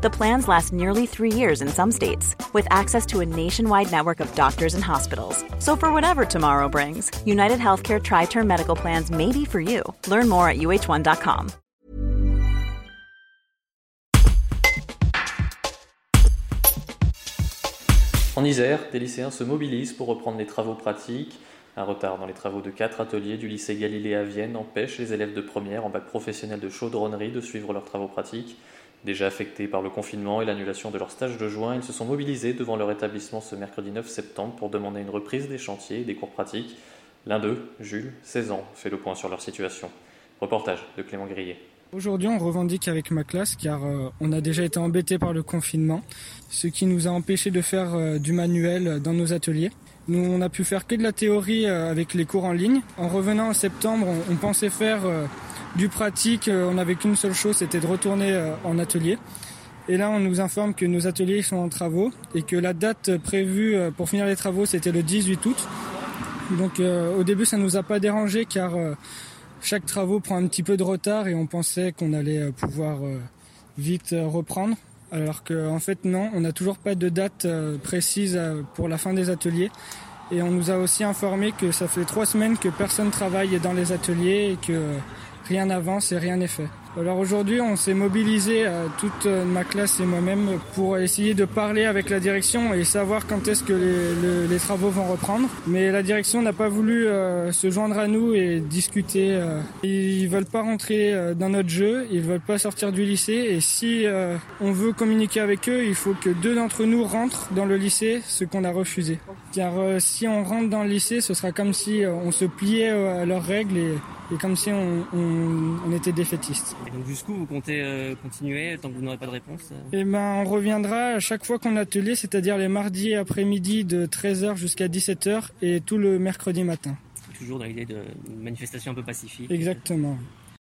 The plans last nearly three years in some states, with access to a nationwide network of doctors and hospitals. So, for whatever tomorrow brings, United Healthcare Tri Term Medical Plans may be for you. Learn more at uh1.com. En Isère, des lycéens se mobilisent pour reprendre les travaux pratiques. Un retard dans les travaux de quatre ateliers du lycée Galilée à Vienne empêche les élèves de première en bac professionnel de chaudronnerie de suivre leurs travaux pratiques. Déjà affectés par le confinement et l'annulation de leur stage de juin, ils se sont mobilisés devant leur établissement ce mercredi 9 septembre pour demander une reprise des chantiers et des cours pratiques. L'un d'eux, Jules, 16 ans, fait le point sur leur situation. Reportage de Clément Grillet. Aujourd'hui, on revendique avec ma classe car euh, on a déjà été embêté par le confinement, ce qui nous a empêché de faire euh, du manuel dans nos ateliers. Nous, on a pu faire que de la théorie euh, avec les cours en ligne. En revenant en septembre, on, on pensait faire du pratique. on n'avait qu'une seule chose, c'était de retourner en atelier. Et là, on nous informe que nos ateliers sont en travaux et que la date prévue pour finir les travaux, c'était le 18 août. Donc, au début, ça nous a pas dérangé car chaque travaux prend un petit peu de retard et on pensait qu'on allait euh, pouvoir euh, vite euh, reprendre. Alors qu'en en fait non, on n'a toujours pas de date précise pour la fin des ateliers. Et on nous a aussi informé que ça fait trois semaines que personne travaille dans les ateliers et que rien n'avance et rien n'est fait. Alors aujourd'hui, on s'est mobilisé, euh, toute euh, ma classe et moi-même, pour essayer de parler avec la direction et savoir quand est-ce que les, travaux vont reprendre. Mais la direction n'a pas voulu euh, se joindre à nous et discuter. Ils veulent pas rentrer dans notre jeu, ils veulent pas sortir du lycée. Et si on veut communiquer avec eux, il faut que deux d'entre nous rentrent dans le lycée, ce qu'on a refusé. Car si on rentre dans le lycée, ce sera comme si on se pliait à leurs règles et et comme si on, on, était défaitiste. Et donc jusqu'où vous comptez euh, continuer tant que vous n'aurez pas de réponse euh Eh ben, on reviendra à chaque fois qu'on a atelier, c'est-à-dire les mardis après-midi de 13h jusqu'à 17h et tout le mercredi matin. Toujours dans l'idée de manifestation un peu pacifique. Exactement.